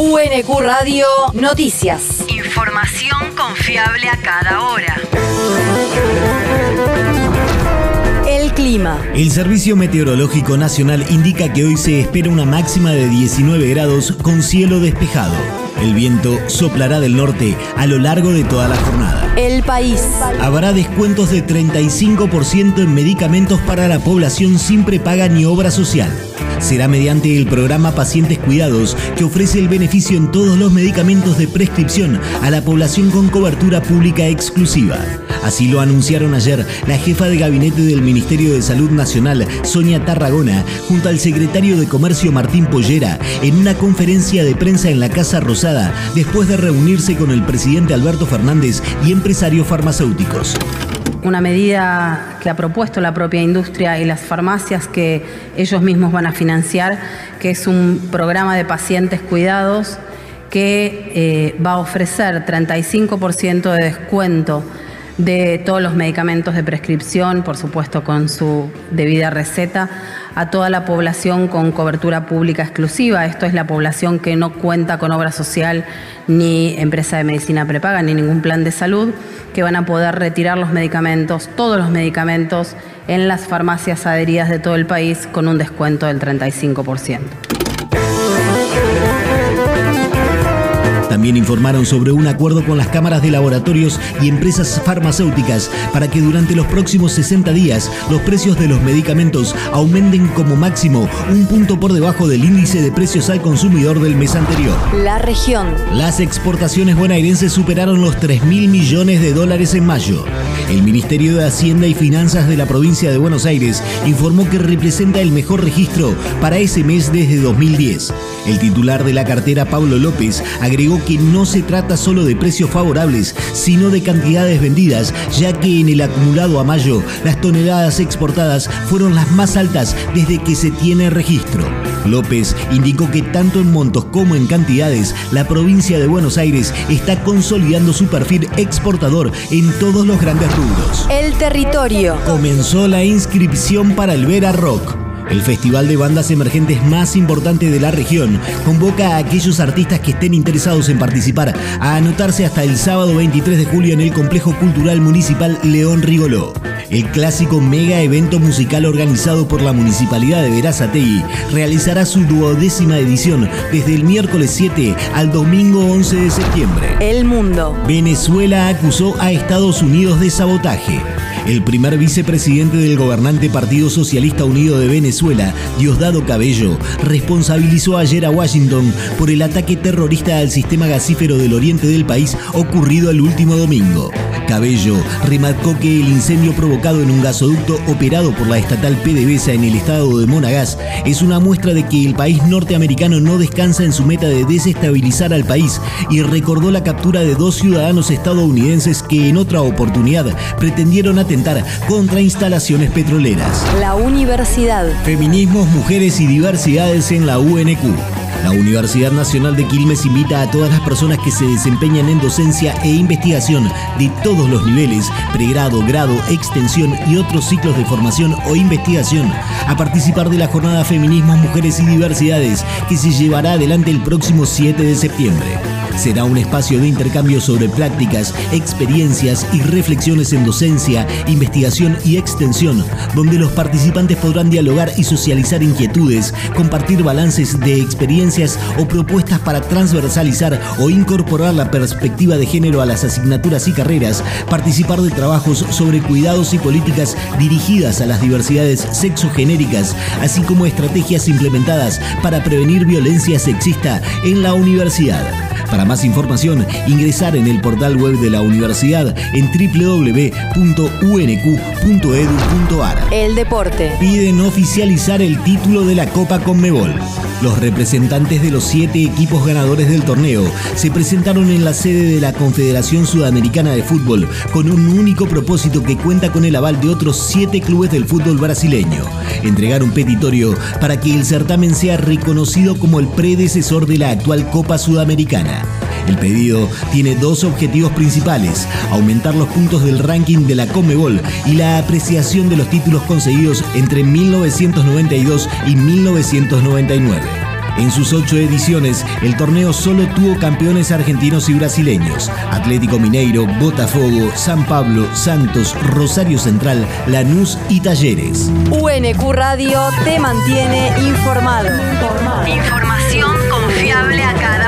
UNQ Radio Noticias. Información confiable a cada hora. El clima. El Servicio Meteorológico Nacional indica que hoy se espera una máxima de 19 grados con cielo despejado. El viento soplará del norte a lo largo de toda la jornada. El país. Habrá descuentos de 35% en medicamentos para la población sin prepaga ni obra social. Será mediante el programa Pacientes Cuidados que ofrece el beneficio en todos los medicamentos de prescripción a la población con cobertura pública exclusiva. Así lo anunciaron ayer la jefa de gabinete del Ministerio de Salud Nacional, Sonia Tarragona, junto al secretario de Comercio Martín Pollera, en una conferencia de prensa en la Casa Rosada, después de reunirse con el presidente Alberto Fernández y empresarios farmacéuticos una medida que ha propuesto la propia industria y las farmacias que ellos mismos van a financiar, que es un programa de pacientes cuidados que eh, va a ofrecer 35% de descuento de todos los medicamentos de prescripción, por supuesto con su debida receta, a toda la población con cobertura pública exclusiva. Esto es la población que no cuenta con obra social ni empresa de medicina prepaga ni ningún plan de salud, que van a poder retirar los medicamentos, todos los medicamentos, en las farmacias adheridas de todo el país con un descuento del 35%. También informaron sobre un acuerdo con las cámaras de laboratorios y empresas farmacéuticas para que durante los próximos 60 días los precios de los medicamentos aumenten como máximo un punto por debajo del índice de precios al consumidor del mes anterior. La región. Las exportaciones bonaerenses superaron los 3 mil millones de dólares en mayo. El Ministerio de Hacienda y Finanzas de la provincia de Buenos Aires informó que representa el mejor registro para ese mes desde 2010. El titular de la cartera, Pablo López, agregó que no se trata solo de precios favorables, sino de cantidades vendidas, ya que en el acumulado a mayo las toneladas exportadas fueron las más altas desde que se tiene registro. López indicó que tanto en montos como en cantidades, la provincia de Buenos Aires está consolidando su perfil exportador en todos los grandes rubros. El territorio. Comenzó la inscripción para el Vera Rock. El festival de bandas emergentes más importante de la región convoca a aquellos artistas que estén interesados en participar a anotarse hasta el sábado 23 de julio en el Complejo Cultural Municipal León Rigoló. El clásico mega evento musical organizado por la Municipalidad de Verazategui realizará su duodécima edición desde el miércoles 7 al domingo 11 de septiembre. El mundo. Venezuela acusó a Estados Unidos de sabotaje. El primer vicepresidente del gobernante Partido Socialista Unido de Venezuela, Diosdado Cabello, responsabilizó ayer a Washington por el ataque terrorista al sistema gasífero del oriente del país ocurrido el último domingo. Cabello remarcó que el incendio provocado en un gasoducto operado por la estatal PDVSA en el estado de Monagas es una muestra de que el país norteamericano no descansa en su meta de desestabilizar al país y recordó la captura de dos ciudadanos estadounidenses que en otra oportunidad pretendieron atentar contra instalaciones petroleras. La universidad. Feminismos, mujeres y diversidades en la UNQ. La Universidad Nacional de Quilmes invita a todas las personas que se desempeñan en docencia e investigación de todos los niveles, pregrado, grado, extensión y otros ciclos de formación o investigación, a participar de la jornada Feminismos, Mujeres y Diversidades que se llevará adelante el próximo 7 de septiembre. Será un espacio de intercambio sobre prácticas, experiencias y reflexiones en docencia, investigación y extensión, donde los participantes podrán dialogar y socializar inquietudes, compartir balances de experiencias o propuestas para transversalizar o incorporar la perspectiva de género a las asignaturas y carreras, participar de trabajos sobre cuidados y políticas dirigidas a las diversidades sexogenéricas, así como estrategias implementadas para prevenir violencia sexista en la universidad. Para más información, ingresar en el portal web de la universidad en www.unq.edu.ar. El deporte. Piden oficializar el título de la Copa Conmebol. Los representantes de los siete equipos ganadores del torneo se presentaron en la sede de la Confederación Sudamericana de Fútbol con un único propósito que cuenta con el aval de otros siete clubes del fútbol brasileño. Entregar un petitorio para que el certamen sea reconocido como el predecesor de la actual Copa Sudamericana. El pedido tiene dos objetivos principales, aumentar los puntos del ranking de la Comebol y la apreciación de los títulos conseguidos entre 1992 y 1999. En sus ocho ediciones, el torneo solo tuvo campeones argentinos y brasileños. Atlético Mineiro, Botafogo, San Pablo, Santos, Rosario Central, Lanús y Talleres. UNQ Radio te mantiene informado. Información confiable a cada.